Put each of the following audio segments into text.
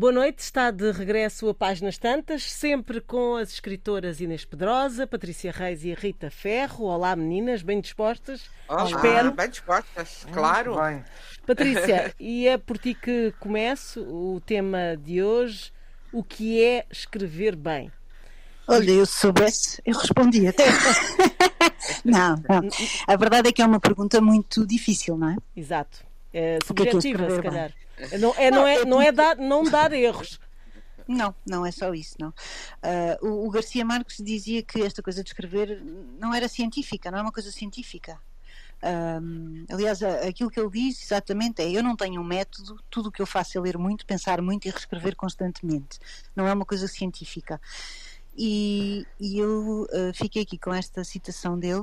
Boa noite, está de regresso a Páginas Tantas, sempre com as escritoras Inês Pedrosa, Patrícia Reis e Rita Ferro. Olá meninas, bem dispostas? Olá, Espero. bem dispostas, claro. Bem, Patrícia, e é por ti que começo o tema de hoje, o que é escrever bem? Olha, eu se soubesse, eu respondia. não, não. A verdade é que é uma pergunta muito difícil, não é? Exato. É O que é que é subjetiva, se escrever calhar. Não é, não é, não é dar, não dar erros. Não, não é só isso, não. Ah, o, o Garcia Marques dizia que esta coisa de escrever não era científica, não é uma coisa científica. Ahm, aliás, a- aquilo que ele diz exatamente é: eu não tenho um método, tudo o que eu faço é ler muito, pensar muito e reescrever constantemente. Não é uma coisa científica. E, e eu ah, fiquei aqui com esta citação dele,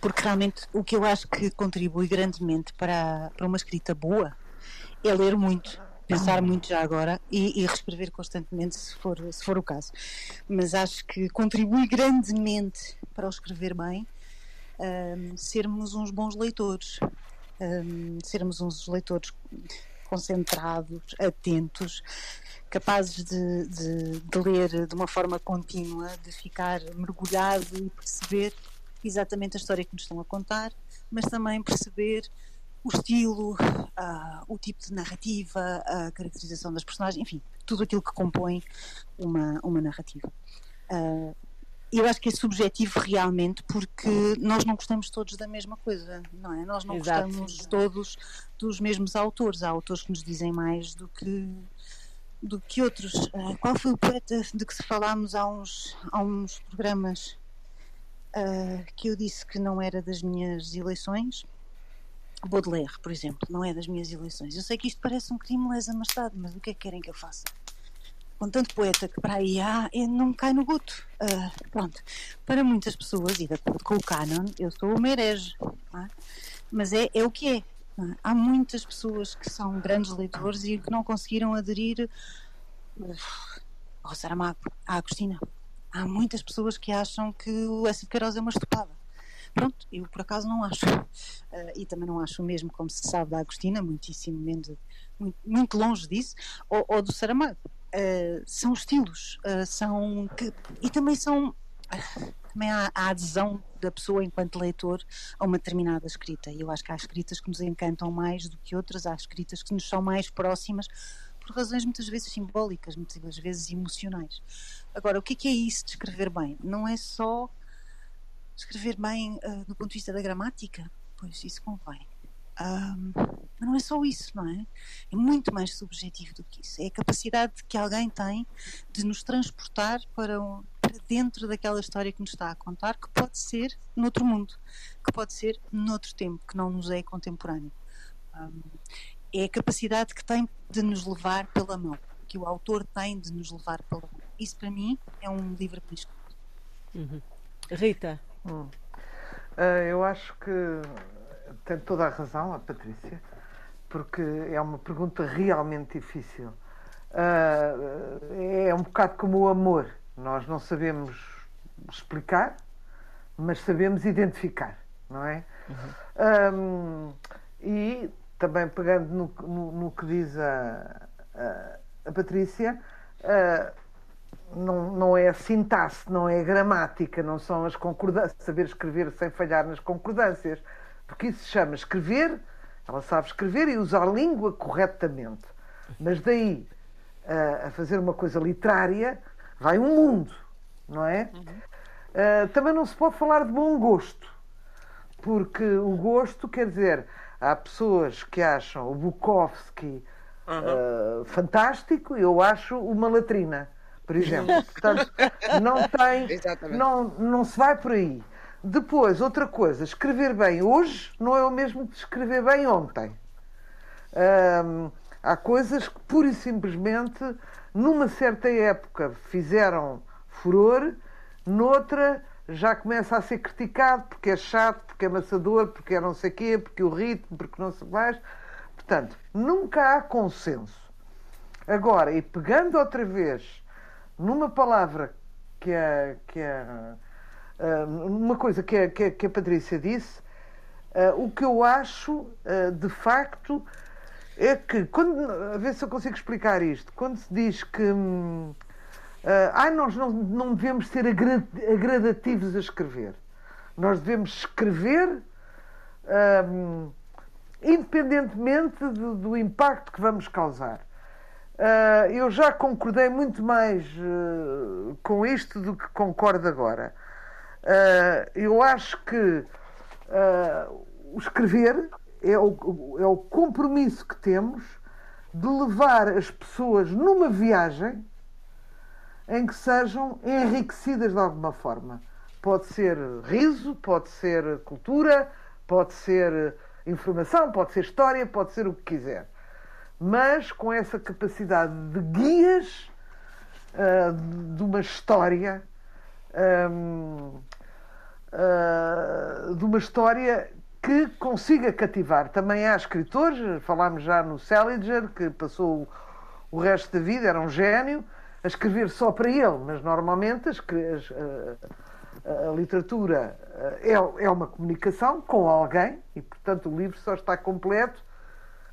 porque realmente o que eu acho que contribui grandemente para, para uma escrita boa é ler muito, pensar muito já agora e, e reescrever constantemente se for, se for o caso. Mas acho que contribui grandemente para o escrever bem ahm, sermos uns bons leitores, ahm, sermos uns leitores concentrados, atentos, capazes de, de- de ler de uma forma contínua, de ficar mergulhado e perceber exatamente a história que nos estão a contar, mas também perceber o estilo, ah, o tipo de narrativa, a caracterização das personagens, enfim, tudo aquilo que compõe uma, uma narrativa. Ah, eu acho que é subjetivo realmente porque nós não gostamos todos da mesma coisa, não é? Nós não Exato. gostamos todos dos mesmos autores. Há autores que nos dizem mais do que do que outros. Ah, qual foi o poeta de que se falámos há uns, há uns programas ah, que eu disse que não era das minhas eleições? Baudelaire, por exemplo, não é das minhas eleições. Eu sei que isto parece um crime lesa majestade, mas o que é que querem que eu faça? Com tanto poeta que para aí há, não cai no guto. Ah, pronto. Para muitas pessoas, e de acordo com o canon, eu sou uma herege. é? Mas é, é o que é. é? Há muitas pessoas que são grandes leitores e que não conseguiram aderir uf, ao Saramago, à Agostina. Há muitas pessoas que acham que o S. de Queiroz é uma estupada. Pronto, eu por acaso não acho. Ah, e também não acho o mesmo, como se sabe, da Agostina, muitíssimo menos, muito, muito longe disso, ou, ou do Saramago. Ah, são estilos, ah, são. Que, e também são. também há a adesão da pessoa enquanto leitor a uma determinada escrita. E eu acho que há escritas que nos encantam mais do que outras, há escritas que nos são mais próximas por razões muitas vezes simbólicas, muitas vezes emocionais. Agora, o que é, que é isso de escrever bem? Não é só escrever bem ah, do ponto de vista da gramática, pois isso convém. Ahm, mas não é só isso, não é? É muito mais subjetivo do que isso. É a capacidade que alguém tem de nos transportar para, um- para dentro daquela história que nos está a contar, que pode ser noutro mundo, que pode ser noutro tempo, que não nos é contemporâneo. Ahm, é a capacidade que tem de nos levar pela mão, que o autor tem de nos levar pela mão. Isso para mim é um livro que escreve. Rita, ah, eu acho que tem toda a razão a Patrícia, porque é uma pergunta realmente difícil. Ah, é um bocado como o amor. Nós não sabemos explicar, mas sabemos identificar, não é? Ahm, e também pegando no, no- no que diz a, a, a Patrícia, ah, não, não é a sintaxe, não é a gramática, não são as concordâncias, saber escrever sem falhar nas concordâncias, porque isso se chama escrever, ela sabe escrever e usar a língua corretamente. Mas daí ah, a fazer uma coisa literária vai um mundo, não é? Ah, também não se pode falar de bom gosto, porque o gosto quer dizer, há pessoas que acham o Bukowski ah, fantástico e eu acho uma latrina, por exemplo. Portanto, não tem, Exatamente. não, não se vai por aí. Depois, outra coisa, escrever bem hoje não é o mesmo que escrever bem ontem. Hum, há coisas que pura e simplesmente numa certa época fizeram furor, noutra já começa a ser criticado porque é chato, porque é amassador, porque é não sei quê, porque o ritmo, porque não se mais. Portanto, nunca há consenso. Agora, e pegando outra vez numa palavra que a, que a, numa coisa que a, que a, Patrícia disse, o que eu acho, de facto, é que, quando, a ver se eu consigo explicar isto, quando se diz que hum, ah, nós não, não devemos ser agradativos a escrever, nós devemos escrever um, independentemente do, do, impacto que vamos causar. Uh, eu já concordei muito mais uh, com isto do que concordo agora. Uh, eu acho que o escrever é o, é o compromisso que temos de levar as pessoas numa viagem em que sejam enriquecidas de alguma forma. Pode ser riso, pode ser cultura, pode ser informação, pode ser história, pode ser o que quiser. Mas com essa capacidade de guias uh, de uma história, um, uh, ah, de uma história que consiga cativar. Também há escritores, falámos já no Salinger, que passou o resto da vida, era um gênio, a escrever só para ele, mas normalmente as, as, a, a, literatura é, é uma comunicação com alguém e, portanto, o livro só está completo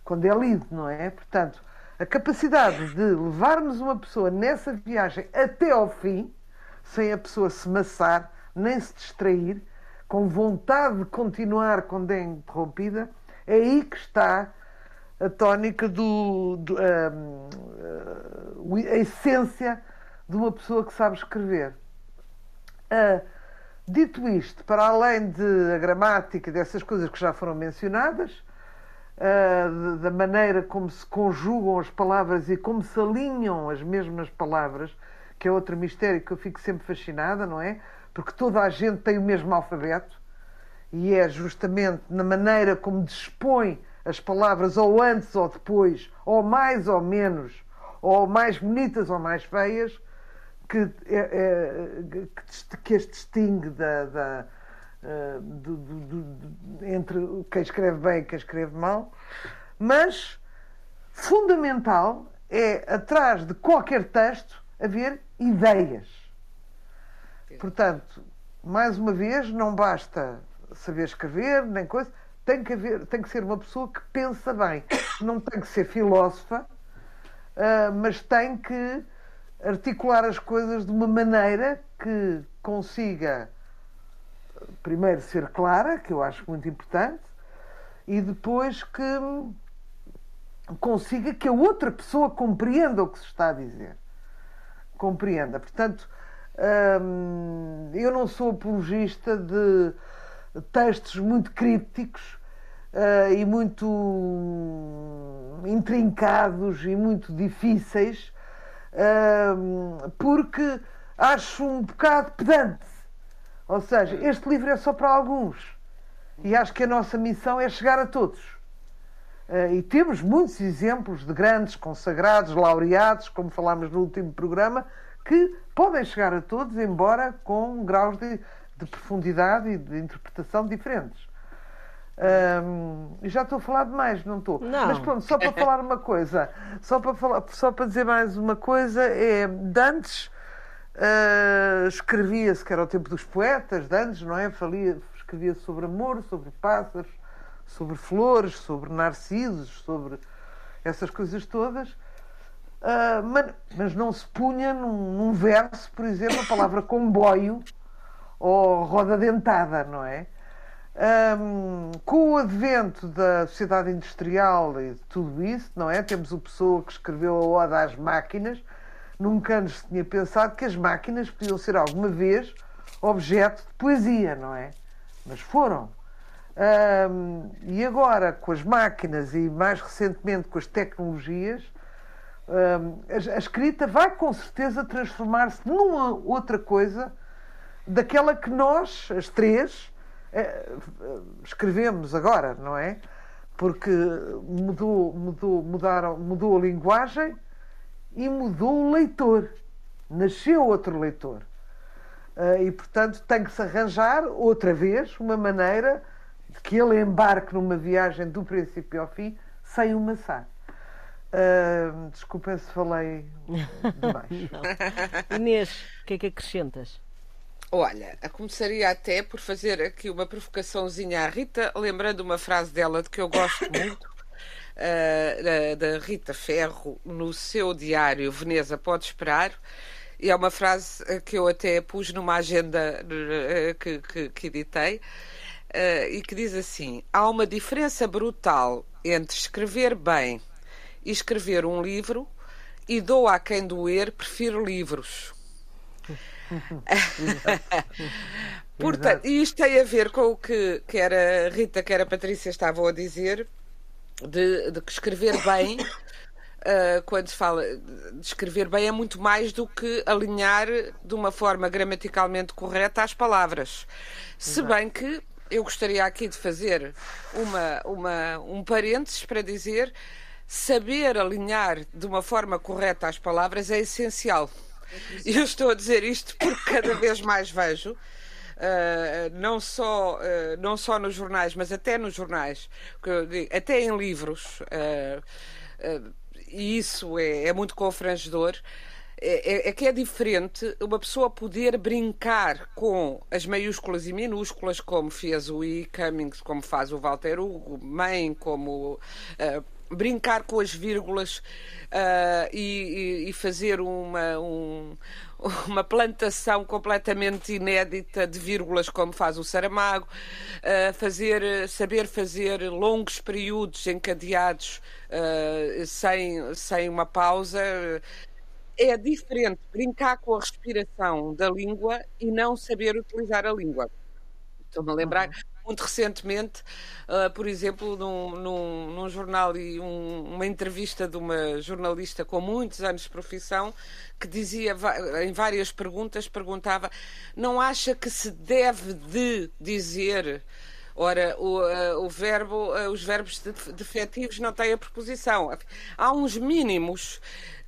quando é lido, não é? Portanto, a capacidade de levarmos uma pessoa nessa viagem até ao fim, sem a pessoa se maçar, nem se distrair, com vontade de continuar quando é interrompida, é aí que está a tónica do, do a, a, essência de uma pessoa que sabe escrever. Uh, dito isto, para além de a gramática dessas coisas que já foram mencionadas, uh, da maneira como se conjugam as palavras e como se alinham as mesmas palavras, que é outro mistério que eu fico sempre fascinada, não é? porque toda a gente tem o mesmo alfabeto e é justamente na maneira como dispõe as palavras ou antes ou depois, ou mais ou menos, ou mais bonitas ou mais feias, que, é, é, que as distingue da, da uh, do, do, do, entre quem escreve bem e quem escreve mal. Mas fundamental é, atrás de qualquer texto, haver ideias Portanto, mais uma vez, não basta saber escrever, nem coisa. Tem que, haver, tem que ser uma pessoa que pensa bem. Não tem que ser filósofa, uh, mas tem que articular as coisas de uma maneira que consiga, primeiro, ser clara, que eu acho muito importante, e depois que consiga que a outra pessoa compreenda o que se está a dizer. Compreenda. Portanto, eu não sou apologista de textos muito crípticos uh, e muito intrincados e muito difíceis, uh, porque acho um bocado pedante. Ou seja, este livro é só para alguns. E acho que a nossa missão é chegar a todos. Uh, e temos muitos exemplos de grandes consagrados, laureados, como falámos no último programa, que podem chegar a todos, embora com graus de, de profundidade e de interpretação diferentes. Um, já estou a falar demais, não estou. Não. Mas pronto, só para falar uma coisa, só para, falar, só para dizer mais uma coisa, é Dantes uh, escrevia-se, que era o tempo dos poetas, Dantes, não é? escrevia sobre amor, sobre pássaros, sobre flores, sobre narcisos, sobre essas coisas todas. Uh, mas, mas, não se punha num, num, verso, por exemplo, a palavra comboio ou roda dentada, não é? Um, com o advento da sociedade industrial e de tudo isso, não é? Temos o Pessoa que escreveu a Oda às Máquinas. Nunca antes tinha pensado que as máquinas podiam ser alguma vez objeto de poesia, não é? Mas foram. E agora, com as máquinas e mais recentemente com as tecnologias, a escrita vai com certeza transformar-se numa outra coisa daquela que nós, as três, eh, escrevemos agora, não é? Porque mudou, mudou, mudaram, mudou a linguagem e mudou o leitor. Nasceu outro leitor. Ah, e, portanto, tem que se arranjar outra vez uma maneira de que ele embarque numa viagem do princípio ao fim sem o maçar. Uh, desculpa se falei demais. Inês, o que é que acrescentas? Olha, começaria até por fazer aqui uma provocaçãozinha à Rita, lembrando uma frase dela de que eu gosto muito, uh, da Rita Ferro no seu diário Veneza Pode Esperar. E é uma frase que eu até pus numa agenda que, que, que editei. Uh, e que diz assim: há uma diferença brutal entre escrever bem e escrever um livro, e dou a quem doer, prefiro livros. Portanto, e isto tem a ver com o que quer a Rita, quer a Patrícia estavam a dizer, de, de que escrever bem, uh, quando se fala de escrever bem, é muito mais do que alinhar de uma forma gramaticalmente correta as palavras. Se bem que eu gostaria aqui de fazer uma, uma, um parênteses para dizer saber alinhar de uma forma correta as palavras é essencial. E eu estou a dizer isto porque cada vez mais vejo, não, só, uh, não só nos jornais, mas até nos jornais, até em livros, uh, e isso é, é muito confrangedor é, é, é, que é diferente uma pessoa poder brincar com as maiúsculas e minúsculas, como fez o E. Cummings, como faz o Walter Hugo, mãe, como uh, brincar com as vírgulas uh, e, e, fazer uma, um, uma plantação completamente inédita de vírgulas, como faz o Saramago, uh, fazer, saber fazer longos períodos encadeados sem, sem uma pausa é diferente brincar com a respiração da língua e não saber utilizar a língua. Estou-me a lembrar, uhum. Muito recentemente, uh, por exemplo, num, num, num jornal e um, uma entrevista de uma jornalista com muitos anos de profissão que dizia em várias perguntas, perguntava, não acha que se deve de dizer Ora, o, uh, o verbo, uh, os verbos defetivos não têm a preposição. Há uns mínimos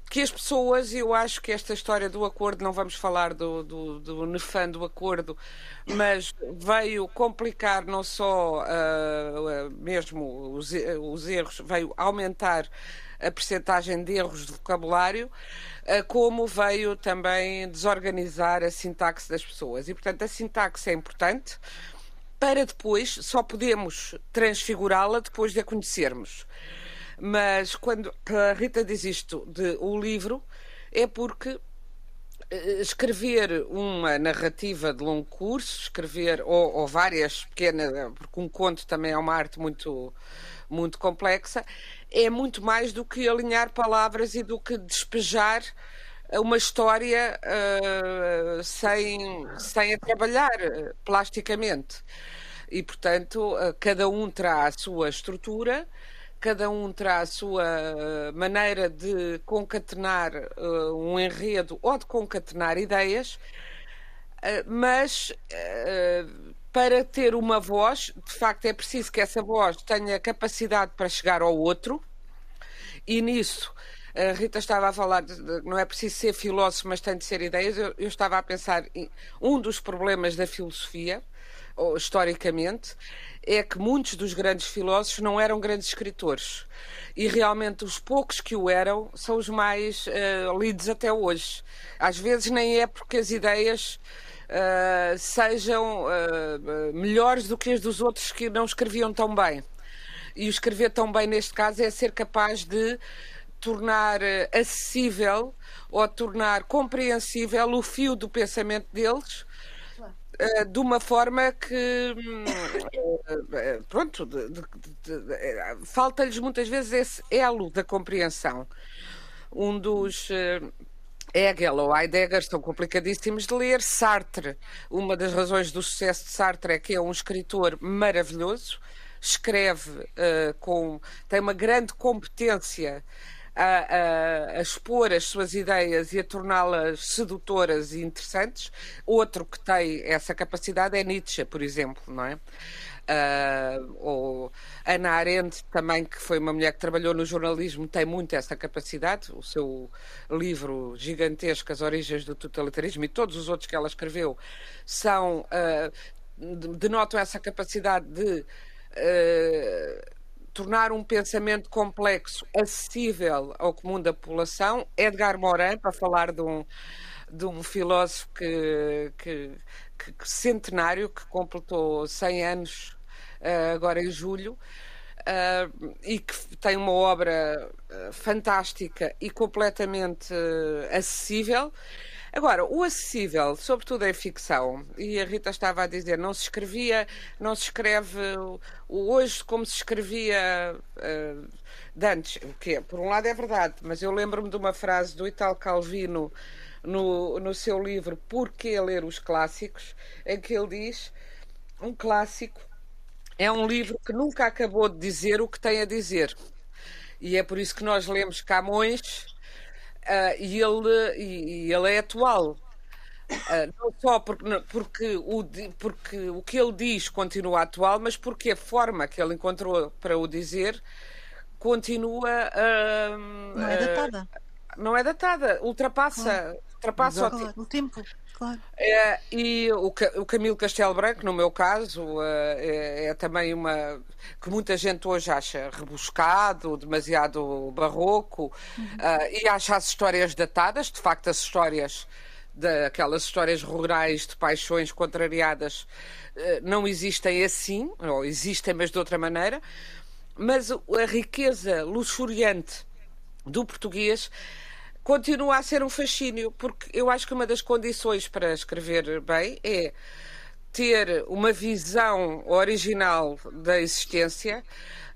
que as pessoas, eu acho que esta história do acordo, não vamos falar do, do, do nefando acordo, mas veio complicar não só uh, mesmo os, os, erros, veio aumentar a percentagem de erros de vocabulário, uh, como veio também desorganizar a sintaxe das pessoas. E, portanto, a sintaxe é importante para depois, só podemos transfigurá-la depois de a conhecermos. Mas quando a Rita diz isto de o livro, é porque eh, escrever uma narrativa de longo curso, escrever ou, ou, várias pequenas, porque um conto também é uma arte muito muito complexa, é muito mais do que alinhar palavras e do que despejar uma história uh, sem, sem a trabalhar plasticamente. E, portanto, cada um terá a sua estrutura cada um terá a sua eh, maneira de concatenar uh, um enredo ou de concatenar ideias, uh, mas uh, para ter uma voz, de facto é preciso que essa voz tenha capacidade para chegar ao outro, e nisso. A Rita estava a falar, de, não é preciso ser filósofo, mas tem de ser ideias. Eu, eu estava a pensar em um dos problemas da filosofia, historicamente, é que muitos dos grandes filósofos não eram grandes escritores. E realmente os poucos que o eram são os mais uh, lidos até hoje. Às vezes nem é porque as ideias uh, sejam uh, melhores do que as dos outros que não escreviam tão bem. E o escrever tão bem neste caso é ser capaz de tornar acessível ou tornar compreensível o fio do pensamento deles eh, de uma forma que hum, eh, pronto falta-lhes muitas vezes esse elo da compreensão um dos eh, Hegel ou Heidegger são complicadíssimos de ler. Sartre, uma das razões do sucesso de Sartre é que é um escritor maravilhoso, escreve uh, com. tem uma grande competência a, a, a, expor as suas ideias e a torná-las sedutoras e interessantes. Outro que tem essa capacidade é Nietzsche, por exemplo, não é? Uh, ou Ana Arendt também, que foi uma mulher que trabalhou no jornalismo, tem muito essa capacidade. O seu livro gigantesco, As Origens do Totalitarismo, e todos os outros que ela escreveu, são uh, denotam essa capacidade de uh, tornar um pensamento complexo acessível ao comum da população. Edgar Morin, para falar de um, de um filósofo que, que, que, que centenário, que completou 100 anos uh, agora em julho, uh, e que tem uma obra uh, fantástica e completamente acessível. Agora, o acessível, sobretudo em ficção, e a Rita estava a dizer, não se escrevia, não se escreve hoje como se escrevia uh, antes, o que por um lado é verdade, mas eu lembro-me de uma frase do Italo Calvino no, no seu livro Por que ler os clássicos, em que ele diz um clássico é um livro que nunca acabou de dizer o que tem a dizer. E é por isso que nós lemos Camões uh, e, ele, e, e, ele é atual. Uh, não só porque, porque, o, porque o que ele diz continua atual, mas porque a forma que ele encontrou para o dizer continua. Uh, não é datada. não é datada, ultrapassa, claro. ultrapassa o, o tempo. Claro. É, e o, o Camilo Castelo Branco, no meu caso, é, é, também uma que muita gente hoje acha rebuscado, demasiado barroco, uhum. uh, e acha as histórias datadas. De facto, as histórias daquelas histórias rurais de paixões contrariadas uh, não existem assim, ou existem, mas de outra maneira. Mas a riqueza luxuriante do português continua a ser um fascínio, porque eu acho que uma das condições para escrever bem é ter uma visão original da existência,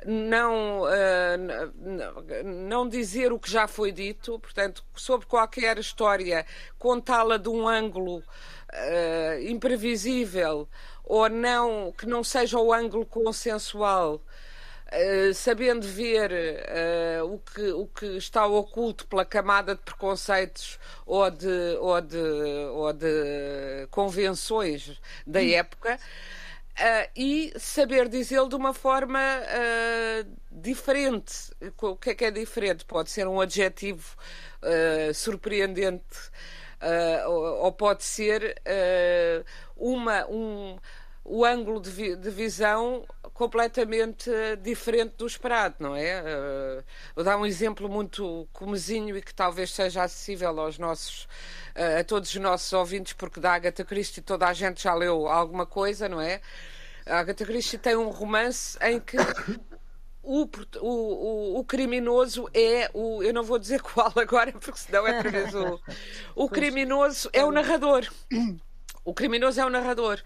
não, uh, não dizer o que já foi dito, portanto, sobre qualquer história, contá-la de um ângulo uh, imprevisível ou não, que não seja o ângulo consensual eh, sabendo ver uh, o, que, o que está oculto pela camada de preconceitos ou de, ou de, ou de convenções da hum. época. Uh, e saber dizê-lo de uma forma diferente. O que é que é diferente? Pode ser um adjetivo surpreendente ou, ou, pode ser uma, um, o ângulo de, vi de visão completamente diferente do esperado, não é? Uh, vou dar um exemplo muito comezinho e que talvez seja acessível aos nossos, uh, a todos os nossos ouvintes, porque da Agatha Christie toda a gente já leu alguma coisa, não é? A Agatha Christie tem um romance em que o, o, o, criminoso é o. Eu não vou dizer qual agora, porque senão é outra vez o. O criminoso é o narrador. O criminoso é o narrador.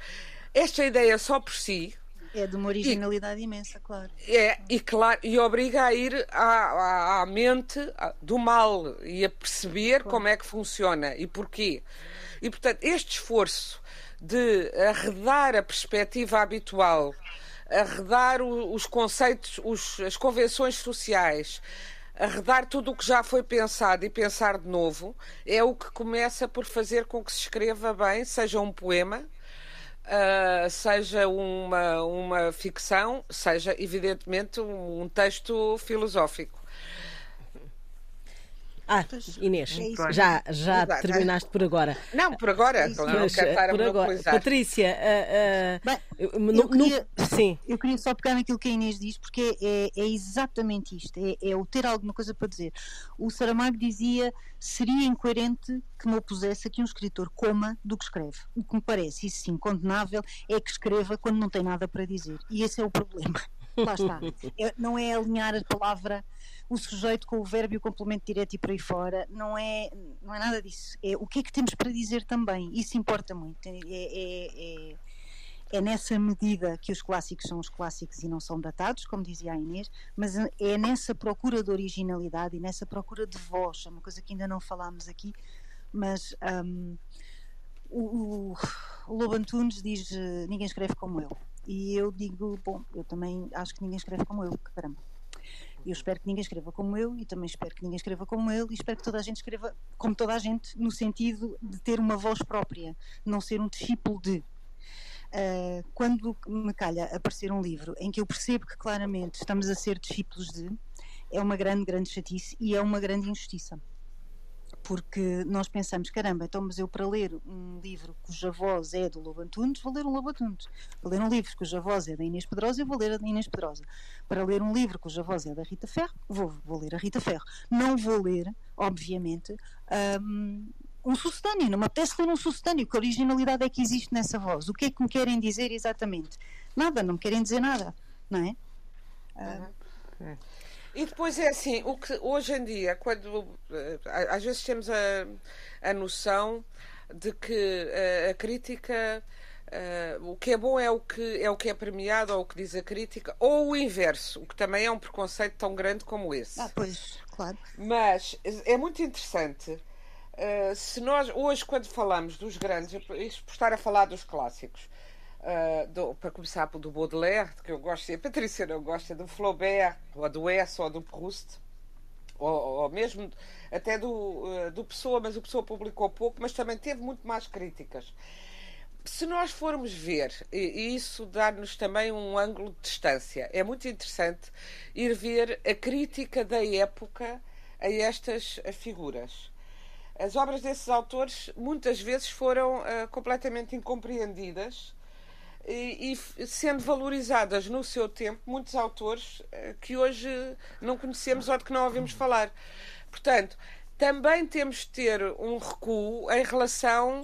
Esta ideia só por si. É de uma originalidade e, imensa, claro. É, e claro, e obriga a ir à, à, à mente do mal e a perceber claro. como é que funciona e porquê. E portanto, este esforço de arredar a perspectiva habitual, arredar os conceitos, os, as convenções sociais, arredar tudo o que já foi pensado e pensar de novo, é o que começa por fazer com que se escreva bem, seja um poema, Uh, seja uma, uma ficção, seja evidentemente um, um texto filosófico. Ah, Inês, é já, já terminaste por agora. Não, por agora, é não quero estar por agora. Patrícia, uh, uh, Bem, eu, queria, sim. eu queria só pegar naquilo que a Inês diz, porque é, é exatamente isto: é, é, o ter alguma coisa para dizer. O Saramago dizia: seria incoerente que me opusesse a que um escritor coma do que escreve. O que me parece, isso sim, condenável, é que escreva quando não tem nada para dizer. E esse é o problema. Lá está. É, não é alinhar a palavra o sujeito com o verbo e o complemento direto e por aí fora. Não é, não é nada disso. É o que é que temos para dizer também. Isso importa muito. É, é, é, é nessa medida que os clássicos são os clássicos e não são datados, como dizia a Inês, mas é nessa procura de originalidade e nessa procura de voz. É uma coisa que ainda não falámos aqui, mas. Um, o, o Lobo Antunes diz ninguém escreve como eu e eu digo bom eu também acho que ninguém escreve como eu caramba eu espero que ninguém escreva como eu e também espero que ninguém escreva como ele e espero que toda a gente escreva como toda a gente, no sentido de ter uma voz própria, não ser um discípulo de. Uh, quando me calha aparecer um livro em que eu percebo que claramente estamos a ser discípulos de, é uma grande, grande chatice e é uma grande injustiça porque nós pensamos, caramba, então mas eu para ler um livro cuja voz é do Lobo Antunes, vou ler um Lobo Antunes. Para ler um livro cuja voz é da Inês Pedrosa, eu vou ler a da Inês Pedrosa. Para ler um livro cuja voz é da Rita Ferro, vou, vou ler a Rita Ferro. Não vou ler, obviamente, um, um sucedâneo, não me apetece ler um sucedâneo, que originalidade é que existe nessa voz? O que é que me querem dizer exatamente? Nada, não me querem dizer nada, não é? Uhum. E depois é assim, o que hoje em dia, quando eh, às vezes temos a, a noção de que a, a crítica Uh, o que é bom é o que é o que é premiado ou o que diz a crítica ou o inverso, o que também é um preconceito tão grande como esse. Ah, pois, claro. Mas é muito interessante uh, se nós hoje quando falamos dos grandes, isto por estar a falar dos clássicos, uh, do, para começar do Baudelaire, que eu gosto, a Patrícia não gosta do Flaubert, ou do Hesse ou do Proust, ou, ou mesmo até do, do Pessoa, mas o Pessoa publicou pouco, mas também teve muito mais críticas se nós formos ver, e isso dá-nos também um ângulo de distância, é muito interessante ir ver a crítica da época a estas figuras. As obras desses autores muitas vezes foram uh, completamente incompreendidas e, e, sendo valorizadas no seu tempo muitos autores uh, que hoje não conhecemos ou de que não ouvimos falar. Portanto, também temos de ter um recuo em relação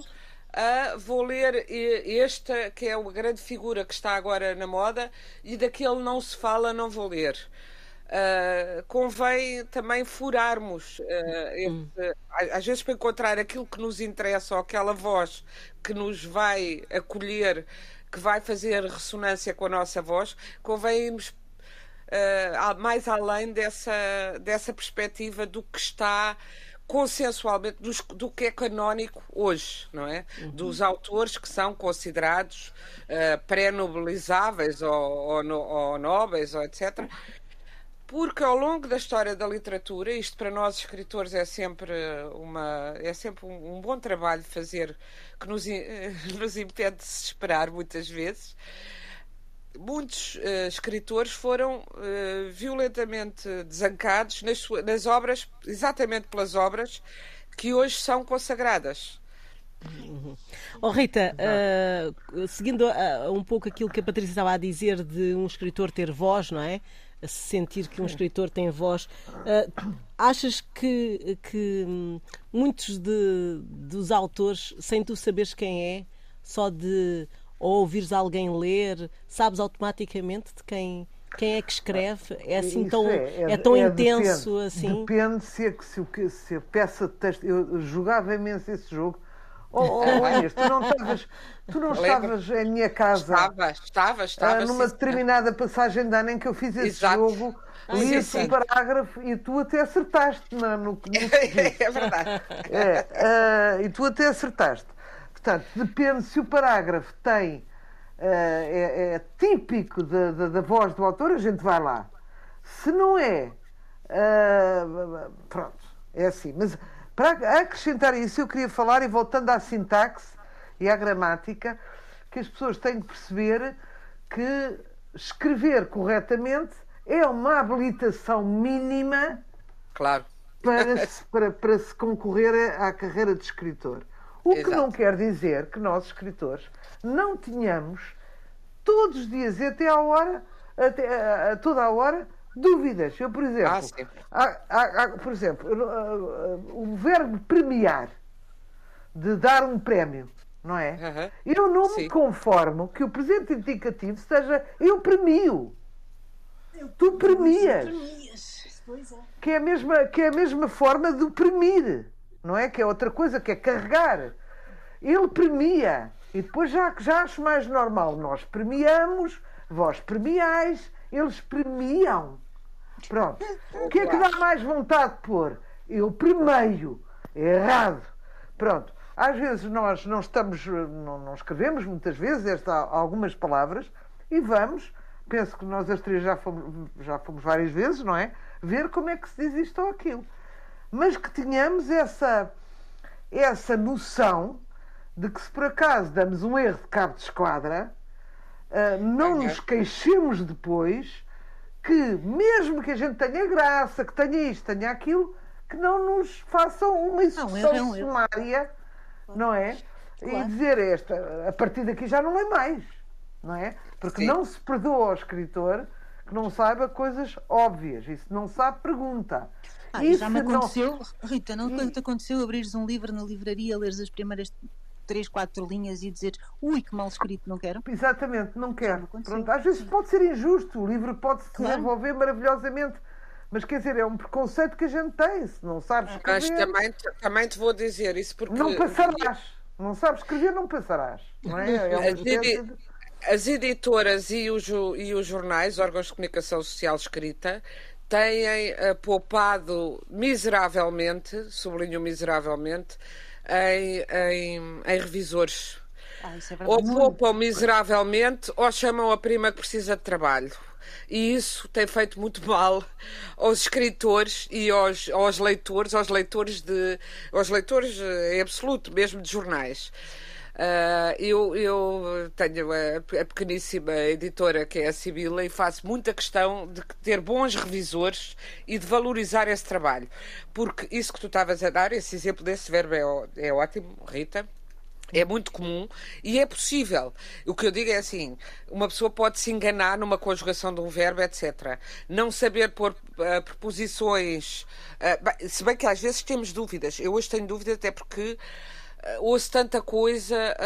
a vou ler esta, que é a grande figura que está agora na moda, e daquele não se fala, não vou ler. Uh, convém também furarmos uh, hum. às vezes para encontrar aquilo que nos interessa ou aquela voz que nos vai acolher, que vai fazer ressonância com a nossa voz, convém irmos uh, mais além dessa, dessa perspectiva do que está consensualmente dos, do que é canónico hoje, não é? Uhum. Dos autores que são considerados uh, pré-nobilizáveis ou, ou, ou nobres, ou etc. Porque ao longo da história da literatura, isto para nós escritores é sempre uma é sempre um, um bom trabalho fazer que nos, nos impede de se esperar muitas vezes muitos uh, escritores foram uh, violentamente desancados nas, nas, obras, exatamente pelas obras que hoje são consagradas. Uhum. Oh, Rita, uh, seguindo um pouco aquilo que a Patrícia estava a dizer de um escritor ter voz, não é? Sentir que um escritor tem voz, achas que, que muitos de, dos autores, sem tu saberes quem é, só de ou ouvires alguém ler, sabes automaticamente de quem, quem é que escreve? É assim tão, é, é, é tão é, intenso depende, assim? Depende se, é, se, se a peça de texto. Eu jogava imenso esse jogo. Oh, oh, tu não estavas, tu não estavas em minha casa. Estava, estava, estava. Ah, numa determinada passagem de ano em que eu fiz esse Exato. jogo, li esse um parágrafo e tu até acertaste no, no, no É verdade. É, uh, e tu até acertaste. Portanto, depende se o parágrafo tem. Uh, é, é, típico da, da, da, voz do autor, a gente vai lá. Se não é, uh, pronto, é assim. Mas para acrescentar isso, eu queria falar, e voltando à sintaxe e à gramática, que as pessoas têm que perceber que escrever corretamente é uma habilitação mínima claro. para, se, para, para se concorrer à carreira de escritor. O Exato. que não quer dizer que nós, escritores, não tenhamos todos os dias e até à hora, até, a, a toda a hora, dúvidas. Eu, por exemplo, ah, há, há, há, por exemplo, o verbo premiar, de dar um prémio, não é? Uhum. Eu não sim. me conformo que o presente indicativo seja eu premio. Eu tu premias. É. Que é, a mesma, que é a mesma forma de premir não é? Que é outra coisa, que é carregar. Ele premia. E depois já, já acho mais normal. Nós premiamos, vós premiais, eles premiam. Pronto. O que é que dá mais vontade de pôr? Eu premio. É errado. Pronto. Às vezes nós não estamos, não, não escrevemos muitas vezes esta, algumas palavras e vamos, penso que nós as três já fomos, já fomos várias vezes, não é? Ver como é que se diz isto ou aquilo mas que tenhamos essa, essa noção de que se por acaso damos um erro de cabo de esquadra, uh, não nos queixemos depois que, mesmo que a gente tenha graça, que tenha isto, tenha aquilo, que não nos façam uma execução não, é sumária, não é? Claro. E dizer esta, a partir daqui já não é mais, não é? Porque Sim. não se perdoa ao escritor que não saiba coisas óbvias. E se não sabe, pergunta. Ah, já me aconteceu, não... Rita, não te aconteceu abrires um livro na livraria, leres as primeiras três, quatro linhas e dizer ui, que mal escrito, não quero. Exatamente, não quero. Pronto, às vezes pode ser injusto, o livro pode se claro. desenvolver maravilhosamente. Mas quer dizer, é um preconceito que a gente tem, se não sabes escrever. Mas também, também te vou dizer isso porque. Não passarás. Não sabes escrever, não passarás. Não é? é as, edi as editoras e os, e os jornais, órgãos de comunicação social escrita, têm uh, poupado miseravelmente, sublinho miseravelmente, em, em, em revisores. Ah, é ou poupam miseravelmente ou chamam a prima que precisa de trabalho. E isso tem feito muito mal aos escritores e aos, aos leitores, aos leitores de aos leitores eh, em absoluto, mesmo de jornais. Uh, eu, eu, tenho a, a, pequeníssima editora que é a Sibila e faço muita questão de ter bons revisores e de valorizar esse trabalho. Porque isso que tu estavas a dar, esse exemplo desse verbo é, é ótimo, Rita. É muito comum e é possível. O que eu digo é assim: uma pessoa pode se enganar numa conjugação de um verbo, etc. Não saber pôr uh, preposições. Uh, se bem que às vezes temos dúvidas. Eu hoje tenho dúvidas até porque ouço tanta coisa.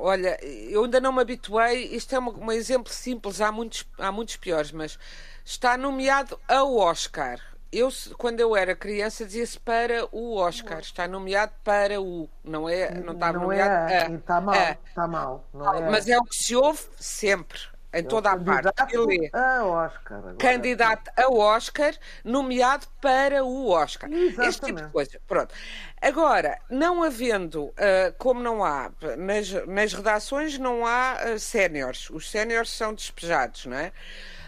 olha, eu ainda não me habituei. Isto é um, um exemplo simples, há muitos, há muitos piores, mas está nomeado ao Oscar eu, quando eu era criança, dizia-se para o Oscar. Está nomeado para o. Não é? Não está não nomeado. É, a, está mal. Está mal. Não é. Mas é o que se ouve sempre. Em toda a parte. Ele é a Oscar. Agora. Candidato a Oscar, nomeado para o Oscar. Exatamente. Este tipo de coisa. Pronto. Agora, não havendo, uh, como não há, nas, nas redações não há uh, séniores. Os séniores são despejados, não é?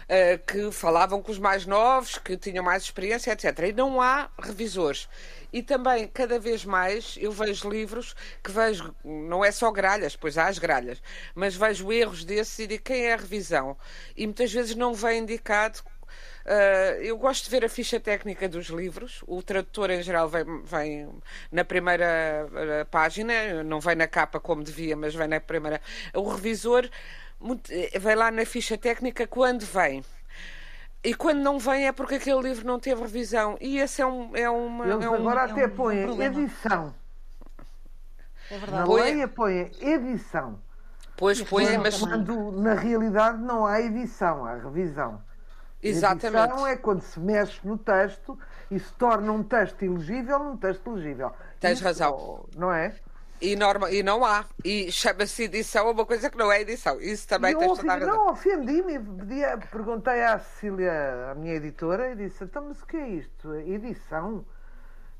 uh, que falavam com os mais novos, que tinham mais experiência, etc. E não há revisores. E também, cada vez mais, eu vejo livros que vejo, não é só gralhas, pois há as gralhas, mas vejo erros desses e de quem é a revisão. E muitas vezes não vem indicado Uh, eu gosto de ver a ficha técnica dos livros. O tradutor, em geral, vem, vem na primeira uh, página, não vem na capa como devia, mas vem na primeira. O revisor muito, eh, vai lá na ficha técnica quando vem. E quando não vem é porque aquele livro não teve revisão. E esse é, um, é uma. Eles é um, agora é até um, põem um edição. É verdade. Na lei põe edição. Pois põe, mas. Quando na realidade não há edição, há revisão. Exatamente. Edição é quando se mexe no texto e se torna um texto elegível num texto legível. Tens Isso, razão. Não é? E, norma, e não há. E chama-se edição uma coisa que não é edição. Isso também tens toda a. Não, ofendi-me. Perguntei à Cecília, a minha editora, e disse: então, mas o que é isto? Edição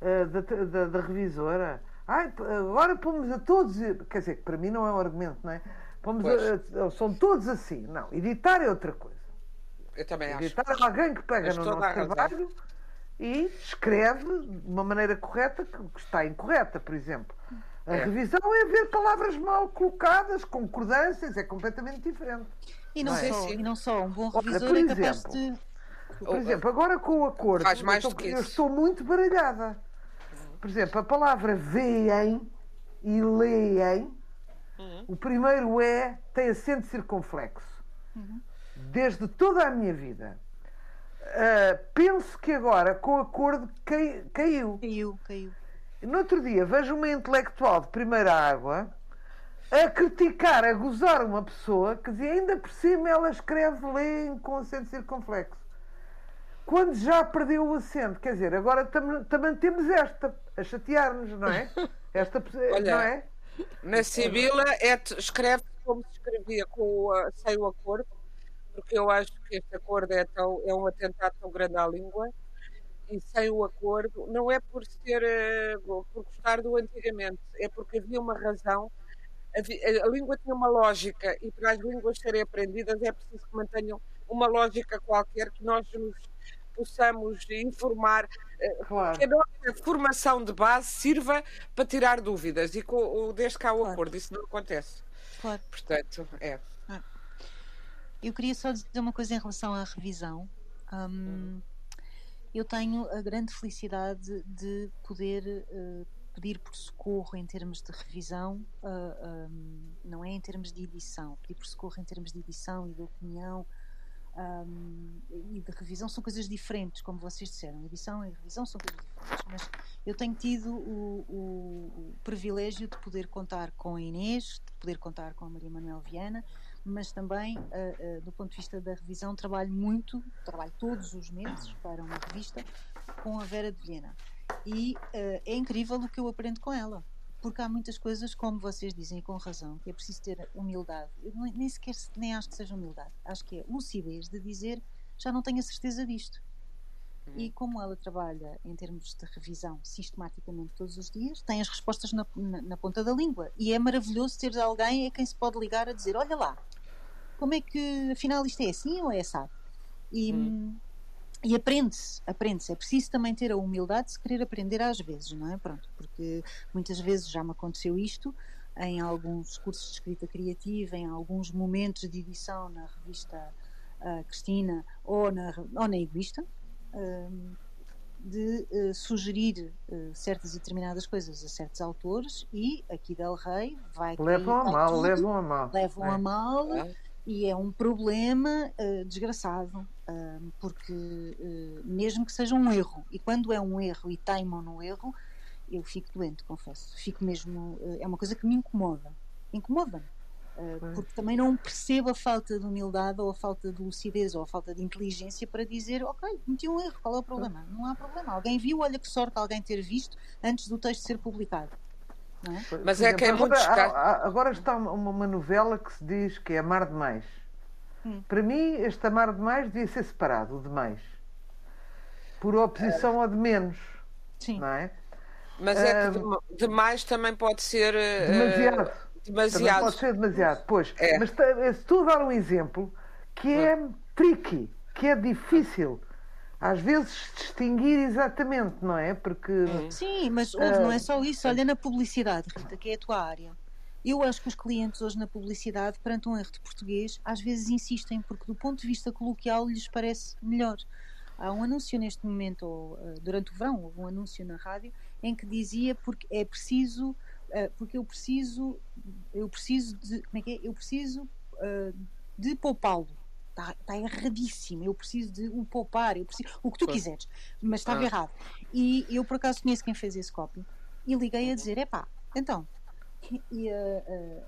uh, da, da, da, revisora? Ai, agora pomos a todos. Quer dizer, para mim não é um argumento, não é? Pomos a, são todos assim. Não, editar é outra coisa. Eu também editar acho. Editar é alguém que pega no nosso trabalho e escreve de uma maneira correta que está incorreta, por exemplo. A é. revisão é ver palavras mal colocadas, concordâncias, é completamente diferente. E não, não é? só, e não só, um bom revisor Olha, é capaz de. Por exemplo, agora com o acordo, Faz mais eu, que eu estou muito baralhada. Por exemplo, a palavra veem e leem, uhum. o primeiro é tem acento circunflexo. Uhum. Desde toda a minha vida. Uh, penso que agora, com o acordo, cai, caiu. Caiu, caiu. No outro dia vejo uma intelectual de primeira água a criticar, a gozar uma pessoa que dizia ainda por cima ela escreve, lê com acento circunflexo. Quando já perdeu o acento, quer dizer, agora também temos esta a chatear-nos, não é? Esta, Olha, não é? Na Sibila é, escreve como se escrevia com sem o acordo, porque eu acho que este acordo é, tão, é um atentado tão grande à língua e sem o acordo, não é por ser eh, por gostar do antigamente, é porque havia uma razão. A, língua tinha uma lógica e para as línguas serem aprendidas é preciso que mantenham uma lógica qualquer que nós nos possamos informar, eh, claro. que a nossa formação de base sirva para tirar dúvidas e com, desde cá o claro. acordo, isso não acontece. Claro. Portanto, é. Ah. Eu queria só dizer uma coisa em relação à revisão. Um, hum eu tenho a grande felicidade de poder uh, pedir por socorro em termos de revisão, uh, eh, um, não é em termos de edição, pedir por socorro em termos de edição e de opinião um, e de revisão são coisas diferentes, como vocês disseram. Edição e revisão são coisas diferentes. Mas eu tenho tido o, o, o privilégio de poder contar com a Inês, de poder contar com a Maria Manuel Viana, mas também, uh, uh, do ponto de vista da revisão, trabalho muito, trabalho todos os meses para uma revista com a Vera de Viena. E uh, é incrível o que eu aprendo com ela porque há muitas coisas, como vocês dizem com razão, que é preciso ter humildade. Eu nem sequer nem acho que seja humildade, acho que é lucidez de dizer já não tenho a certeza disto. E como ela trabalha em termos de revisão sistematicamente todos os dias, tem as respostas na, na, na ponta da língua. E é maravilhoso ter alguém a quem se pode ligar a dizer: Olha lá, como é que afinal isto é assim ou é assado? E, hum. e aprende-se, aprende-se. É preciso também ter a humildade de se querer aprender às vezes, não é? Pronto, porque muitas vezes já me aconteceu isto em alguns cursos de escrita criativa, em alguns momentos de edição na revista uh, Cristina ou na, ou na Egoísta, uh, de uh, sugerir certas e determinadas coisas a certos autores e aqui Del Rey vai levam a mal, tudo, levam a mal, levam é. a mal é. E é um problema desgraçado porque mesmo que seja um erro e quando é um erro e teimam no erro eu fico doente, confesso. Fico mesmo. É uma coisa que me incomoda. Incomoda-me. Uh, porque também não percebo a falta de humildade ou a falta de lucidez ou a falta de inteligência para dizer, ok, cometi um erro, qual é o problema? Não há problema. Alguém viu, olha que sorte alguém ter visto antes do texto ser publicado. É? Mas é que é muito agora, agora está uma, uma, novela que se diz que é Amar Demais. Hum. Para mim, este Amar Demais devia ser separado, o demais. Por oposição ao de menos. Sim. Não é? Mas é que demais também pode ser. Demasiado. Uh, demasiado. Também pode ser demasiado, pois. É. Mas se tu dar um exemplo que é hum. tricky, que é difícil às vezes distinguir exatamente, não é? Porque. Sim, mas ouve, não é só isso. Olha na publicidade, Rita, que é a tua área. Eu acho que os clientes hoje na publicidade, perante um erro de português, às vezes insistem, porque do ponto de vista coloquial lhes parece melhor. Há um anúncio neste momento, ou, uh, durante o verão, houve um anúncio na rádio em que dizia porque é preciso, uh, porque eu preciso, eu preciso de, como é que é? Eu preciso uh, de poupá-lo. Está, está erradíssimo. Eu preciso de o poupar, eu preciso, o que tu quiseres, mas estava ah. errado. E eu por acaso conheço quem fez esse copy e liguei a dizer: é pá, então, e a,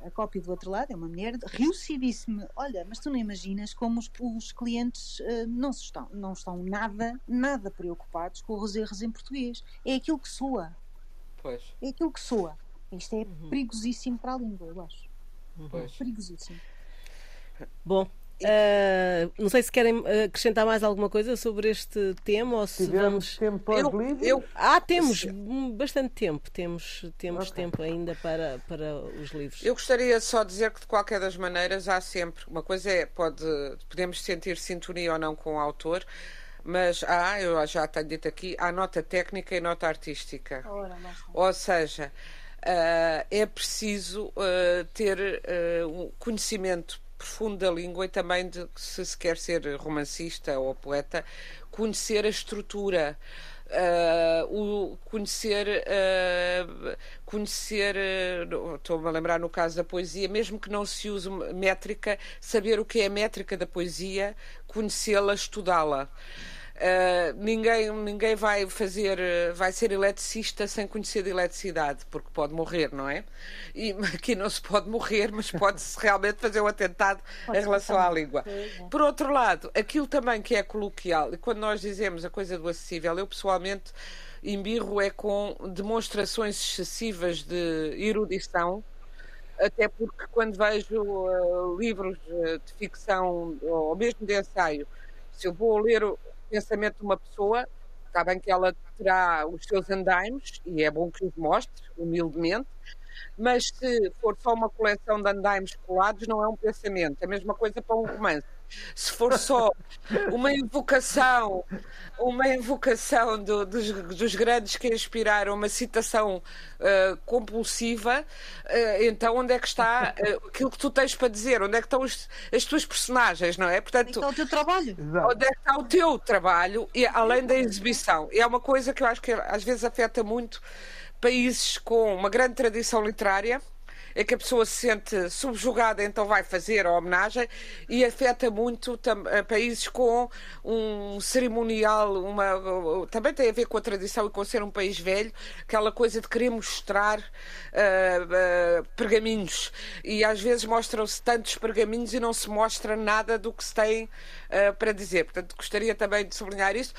a, a, cópia do outro lado é uma mulher, riu-se e disse-me: Olha, mas tu não imaginas como os, os clientes uh, não, estão, não estão nada, nada preocupados com os erros em português. É aquilo que soa. Pois. É aquilo que soa. Isto é uhum. perigosíssimo para a língua, eu acho. Pois. Perigosíssimo. Bom, Uh, não sei se querem acrescentar mais alguma coisa sobre este tema ou se Tivemos vamos. tempo para eu, livros? Eu... Ah, temos bastante tempo. Temos, temos okay. tempo ainda para, para os livros. Eu gostaria só de dizer que, de qualquer das maneiras, há sempre. Uma coisa é, pode, podemos sentir sintonia ou não com o autor, mas há, eu já tenho dito aqui, há nota técnica e nota artística. Ora, ou seja, uh, é preciso uh, ter um conhecimento profundo da língua e também de se se quer ser romancista ou poeta, conhecer a estrutura. Uh, o conhecer uh, conhecer uh, estou-me a lembrar no caso da poesia mesmo que não se use métrica saber o que é a métrica da poesia conhecê-la estudá-la Uh, ninguém, ninguém vai fazer, vai ser eletricista sem conhecer de eletricidade, porque pode morrer, não é? E aqui não se pode morrer, mas pode-se realmente fazer um atentado pode em relação à língua. É. Por outro lado, aquilo também que é coloquial, e quando nós dizemos a coisa do acessível, eu pessoalmente embirro é com demonstrações excessivas de erudição, até porque quando vejo uh, livros de ficção ou mesmo de ensaio, se eu vou ler pensamento de uma pessoa, está bem que ela terá os seus andaimes, e é bom que os mostre, humildemente, mas se for só uma coleção de andaimes colados, não é um pensamento. É a mesma coisa para um romance se for só uma invocação, uma invocação do, dos, dos, grandes que inspiraram uma citação uh, compulsiva, uh, então onde é que está uh, aquilo que tu tens para dizer? Onde é que estão os, as tuas personagens, não é? Portanto, onde é está o teu trabalho? Onde é que está o teu trabalho, e, além da exibição? E é uma coisa que eu acho que às vezes afeta muito países com uma grande tradição literária em que a pessoa se sente subjugada, então vai fazer a homenagem e afeta muito países com um cerimonial, uma, também tem a ver com a tradição e com ser um país velho, aquela coisa de querer mostrar uh, uh, pergaminhos e às vezes mostram-se tantos pergaminhos e não se mostra nada do que se tem uh, para dizer. Portanto, gostaria também de sublinhar isto.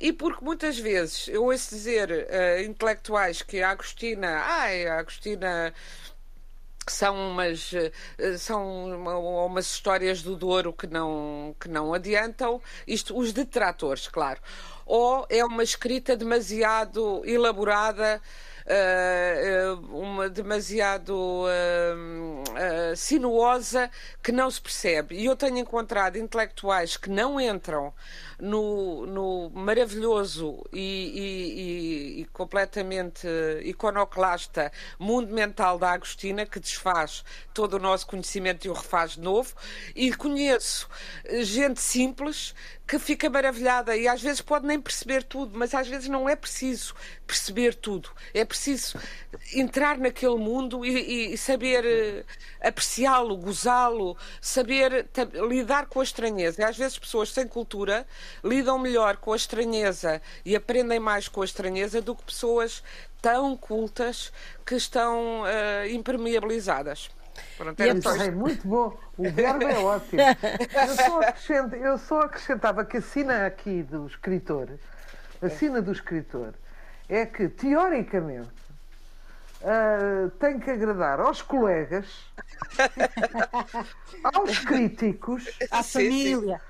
E porque muitas vezes eu ouço dizer intelectuais que a Agostina, ai, a Agostina são umas uh, são uma, umas histórias do Douro que não que não adiantam isto os detratores claro ou é uma escrita demasiado elaborada uh, uma demasiado uh, sinuosa que não se percebe. E eu tenho encontrado intelectuais que não entram no, no maravilhoso e, e, e, completamente iconoclasta mundo mental da Agostina, que desfaz todo o nosso conhecimento e o refaz de novo, e conheço gente simples que fica maravilhada e às vezes pode nem perceber tudo, mas às vezes não é preciso perceber tudo. É preciso entrar naquele mundo e, e saber uh, apreciá-lo, gozá-lo, saber lidar com a estranheza. E às vezes pessoas sem cultura lidam melhor com a estranheza e aprendem mais com a estranheza do que pessoas tão cultas que estão uh, impermeabilizadas. Pronto, era é, muito bom. O verbo é ótimo. Eu só, acrescent, eu só acrescentava que a sina aqui do escritor, a sina do escritor, é que, teoricamente, uh, tem que agradar aos colegas, aos críticos, à família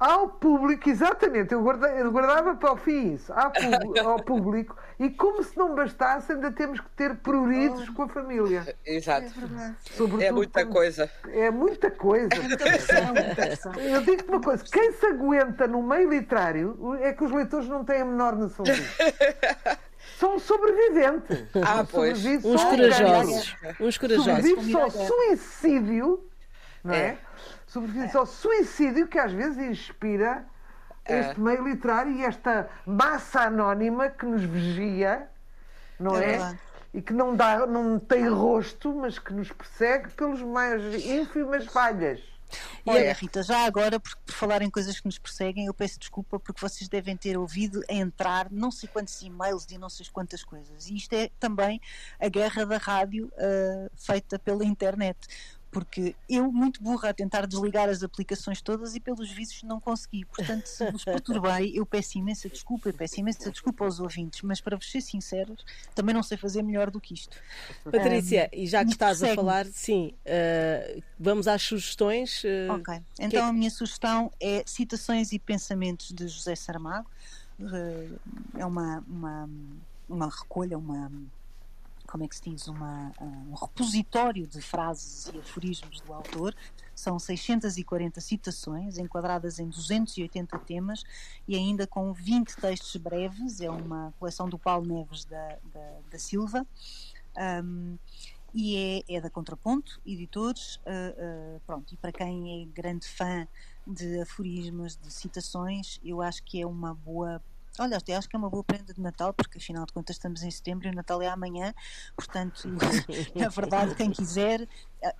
ao público, exatamente, eu, eu guardava para o fim isso, ao, ao, público, e como se não bastasse, ainda temos que ter pruridos oh. com a família. Exato. É, é muita coisa. É muita coisa. É eu digo-te uma coisa: quem se aguenta no meio literário é que os leitores não têm a menor noção disso. São sobreviventes. Ah, pois. Uns corajosos. Uns corajosos. Sobrevive só suicídio, não é? é sobrevive ao suicídio que às vezes inspira é. este meio literário e esta massa anónima que nos vigia, não é? é? E que não, dá, não tem rosto, mas que nos persegue pelos mais ínfimas falhas. E Olha, Rita, já agora, por, por falar em coisas que nos perseguem, eu peço desculpa porque vocês devem ter ouvido entrar não sei quantos e-mails e não sei quantas coisas. E isto é também a guerra da rádio uh, feita pela internet porque eu, muito burra, a tentar desligar as aplicações todas e pelos vícios não consegui. Portanto, se vos perturbei, eu peço imensa desculpa, eu peço imensa desculpa aos ouvintes, mas para vos ser sinceros, também não sei fazer melhor do que isto. Patrícia, um, e já que estás a falar, sim, uh, vamos às sugestões. Uh, ok, então é... a minha sugestão é Citações e Pensamentos de José Saramago. Uh, é uma, uma, uma recolha, uma como é que se diz, uma, um repositório de frases e aforismos do autor. São 640 citações, enquadradas em 280 temas e ainda com 20 textos breves. É uma coleção do Paulo Neves da, da, da Silva. Um, e é, é, da Contraponto, editores. Uh, uh, pronto, e para quem é grande fã de aforismos, de citações, eu acho que é uma boa Olha, até acho que é uma boa prenda de Natal, porque afinal de contas estamos em setembro e o Natal é amanhã, portanto, na verdade, quem quiser,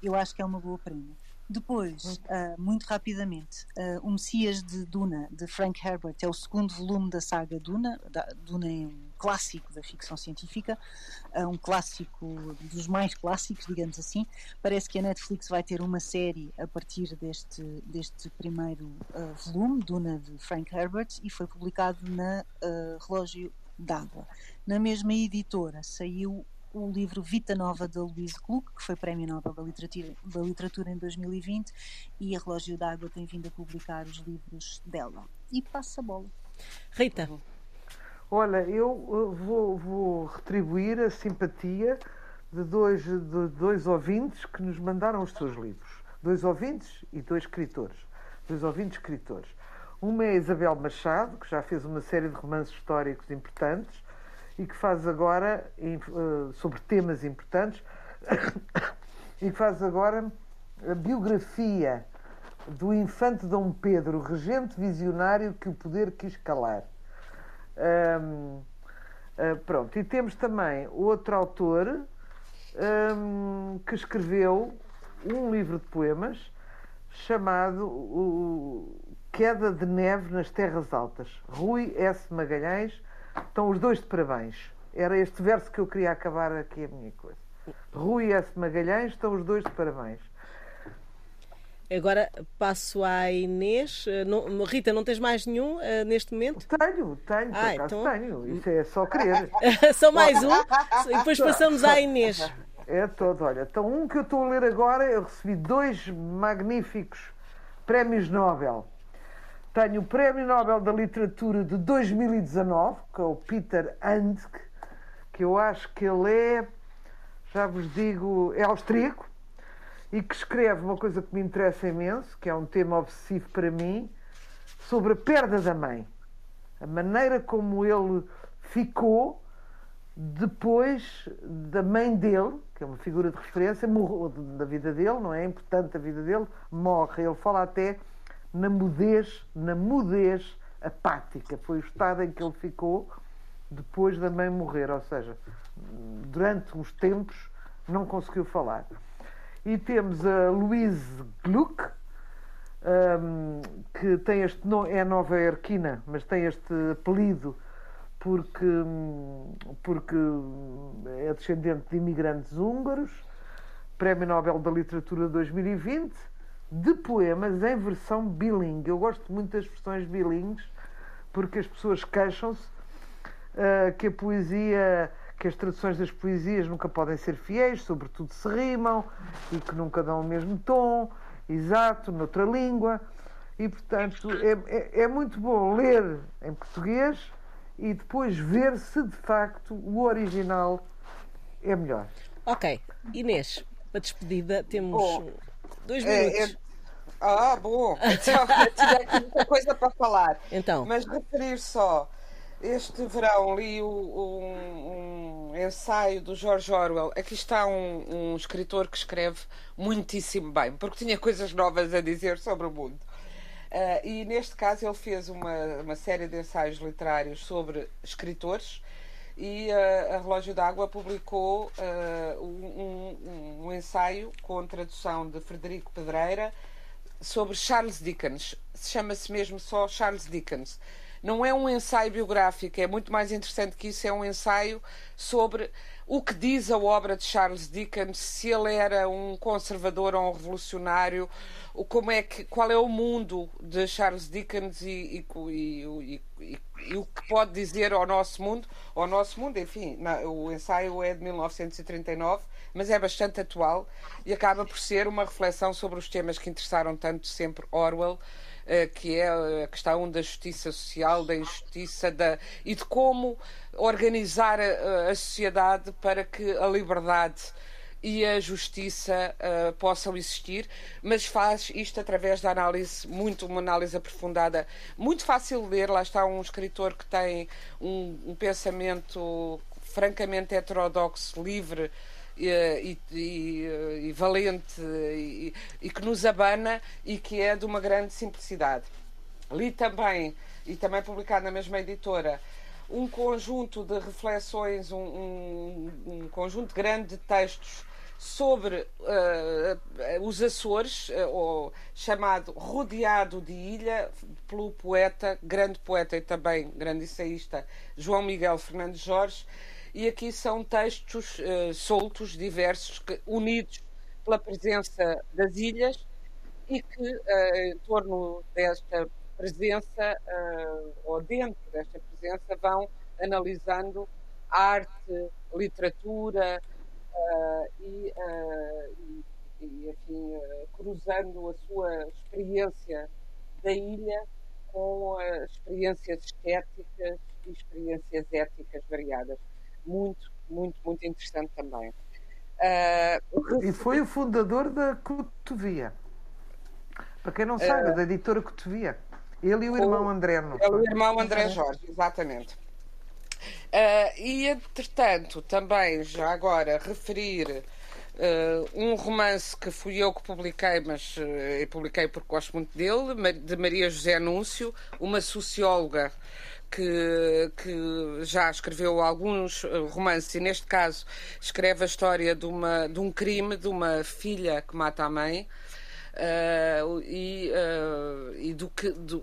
eu acho que é uma boa prenda. Depois, uh, muito rapidamente, uh, O Messias de Duna, de Frank Herbert, é o segundo volume da saga Duna. Da, Duna é um clássico da ficção científica, uh, um clássico dos mais clássicos, digamos assim. Parece que a Netflix vai ter uma série a partir deste, deste primeiro volume, Duna, de Frank Herbert, e foi publicado na Relógio d'Água. Na mesma editora saiu o livro Vita Nova da Louise Gluck, que foi Prémio Nobel da Literatura, da Literatura em 2020, e a Relógio d'Água tem vindo a publicar os livros dela. E passa a bola. Rita. Olha, eu vou, vou retribuir a simpatia de dois, de dois ouvintes que nos mandaram os seus livros. Dois ouvintes e dois escritores. Dois ouvintes escritores. Uma é Isabel Machado, que já fez uma série de romances históricos importantes, e que faz agora eh, sobre temas importantes e que faz agora a biografia do infante Dom Pedro, regente visionário que o poder quis calar. Um, uh, pronto, e temos também outro autor um, que escreveu um livro de poemas chamado o Queda de Neve nas Terras Altas. Rui S. Magalhães, estão os dois de parabéns. Era este verso que eu queria acabar aqui a minha coisa. Rui S. Magalhães, estão os dois de parabéns. Agora passo à Inês. Eh, não, Rita, não tens mais nenhum uh, neste momento? Tenho, tenho, ah, então... tenho. Isso é só querer. só mais um? E depois passamos à Inês. É todo, olha. Então, um que eu estou a ler agora, eu recebi dois magníficos prémios Nobel. Tenho o Prémio Nobel da Literatura de 2019, que é o Peter Handke, que eu acho que ele é, já vos digo, é austríaco e que escreve uma coisa que me interessa imenso, que é um tema obsessivo para mim, sobre a perda da mãe. A maneira como ele ficou depois da mãe dele, que é uma figura de referência, morreu da vida dele, não é importante a vida dele, morre. Ele fala até na mudez, na mudez apática. Foi o estado em que ele ficou depois da mãe morrer, ou seja, durante uns tempos não conseguiu falar. E temos a Louise Gluck, um, que tem este é nova iorquina, mas tem este apelido porque, porque é descendente de imigrantes húngaros, Prémio Nobel da Literatura 2020, de poemas em versão bilingue. Eu gosto muito das versões bilingues porque as pessoas queixam-se uh, que a poesia que as traduções das poesias nunca podem ser fiéis, sobretudo se rimam e que nunca dão o mesmo tom, exato, noutra língua. E, portanto, é, é, é muito bom ler em português e depois ver se de facto o original é melhor. Ok. Inês, para despedida, temos bom, dois é, minutos. É, é... Ah, bom. Então, tinha aqui muita coisa para falar. Então. Mas referir só este verão li um, um, ensaio do George Orwell. Aqui está um, um, escritor que escreve muitíssimo bem, porque tinha coisas novas a dizer sobre o mundo. Uh, e neste caso ele fez uma, uma série de ensaios literários sobre escritores e uh, a Relógio d'Água publicou uh, um, um ensaio com tradução de Frederico Pedreira sobre Charles Dickens. Chama-se mesmo só Charles Dickens não é um ensaio biográfico, é muito mais interessante que isso, é um ensaio sobre o que diz a obra de Charles Dickens, se ele era um conservador ou um revolucionário, como é que, qual é o mundo de Charles Dickens e, e, e, e o que pode dizer ao nosso mundo, ao nosso mundo, enfim, o ensaio é de 1939, mas é bastante atual e acaba por ser uma reflexão sobre os temas que interessaram tanto sempre Orwell que é a questão da justiça social, da injustiça da, e de como organizar a, a sociedade para que a liberdade e a justiça uh, possam existir, mas faz isto através da análise, muito uma análise aprofundada, muito fácil de ler. Lá está um escritor que tem um, um pensamento francamente heterodoxo, livre, e, e, e valente e, e, que nos abana e que é de uma grande simplicidade. Li também, e também publicado na mesma editora, um conjunto de reflexões, um, um, um conjunto grande de textos sobre uh, os Açores, uh, ou, chamado Rodeado de Ilha, pelo poeta, grande poeta e também grande ensaísta, João Miguel Fernandes Jorge, e aqui são textos uh, soltos, diversos, que, unidos pela presença das ilhas e que, uh, em torno desta presença, uh, ou dentro desta presença, vão analisando arte, literatura e, e, e, enfim, cruzando a sua experiência da ilha com experiências estéticas e experiências éticas variadas muito, muito, muito interessante também. Uh, e foi o fundador da Cotovia. Para quem não sabe, uh, da editora Cotovia. Ele e o irmão André. Não ele e o irmão André Jorge, exatamente. Uh, e, entretanto, também, já agora, referir Uh, um romance que fui eu que publiquei, mas uh, publiquei porque gosto muito dele, de Maria José Anúncio, uma socióloga que, que já escreveu alguns romances e, neste caso, escreve a história de, uma, de um crime de uma filha que mata a mãe. Uh, e, uh, e do que. Do,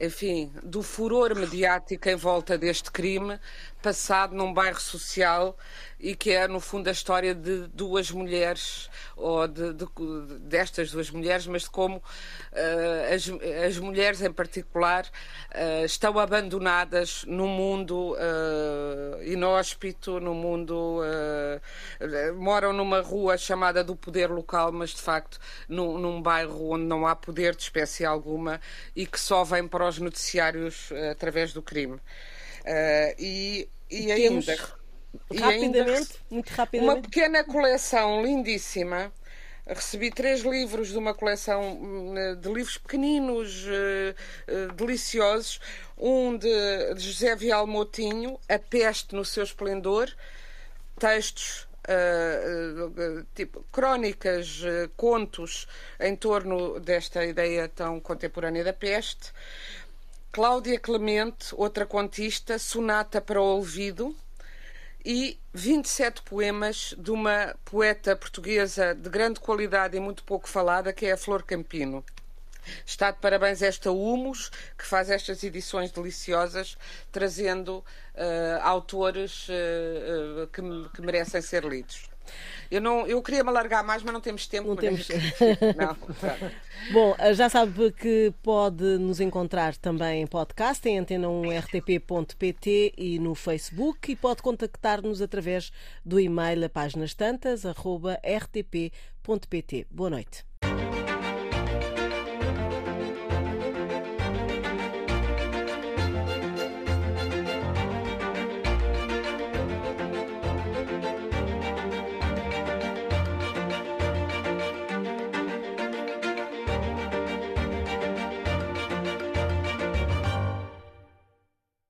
enfim, do furor mediático em volta deste crime, passado num bairro social e que é, no fundo, a história de duas mulheres, ou de, de, destas duas mulheres, mas de como uh, as, as mulheres em particular uh, estão abandonadas num mundo uh, inóspito, num mundo. moram numa rua chamada do poder local, mas de facto num, num bairro onde não há poder de espécie alguma e que só vem para os noticiários através do crime. e, e ainda Rapidamente, ainda, muito rapidamente. Uma pequena coleção lindíssima. Recebi três livros de uma coleção hum, de livros pequeninos, uh, deliciosos. Um de, José Vial Motinho, A Peste no seu esplendor. Textos Uh, tipo crónicas, uh, contos em torno desta ideia tão contemporânea da peste. Cláudia Clemente, outra contista, Sonata para o Olvido, e 27 poemas de uma poeta portuguesa de grande qualidade e muito pouco falada, que é a Flor Campino. Está de parabéns esta Humus, que faz estas edições deliciosas, trazendo uh, autores uh, que, que merecem ser lidos. Eu, não, eu queria me alargar mais, mas não temos tempo. Não temos. não. Bom, já sabe que pode nos encontrar também em podcast, em antena1rtp.pt e no Facebook e pode contactar-nos através do e-mail a páginas tantas, rtp.pt. Boa noite.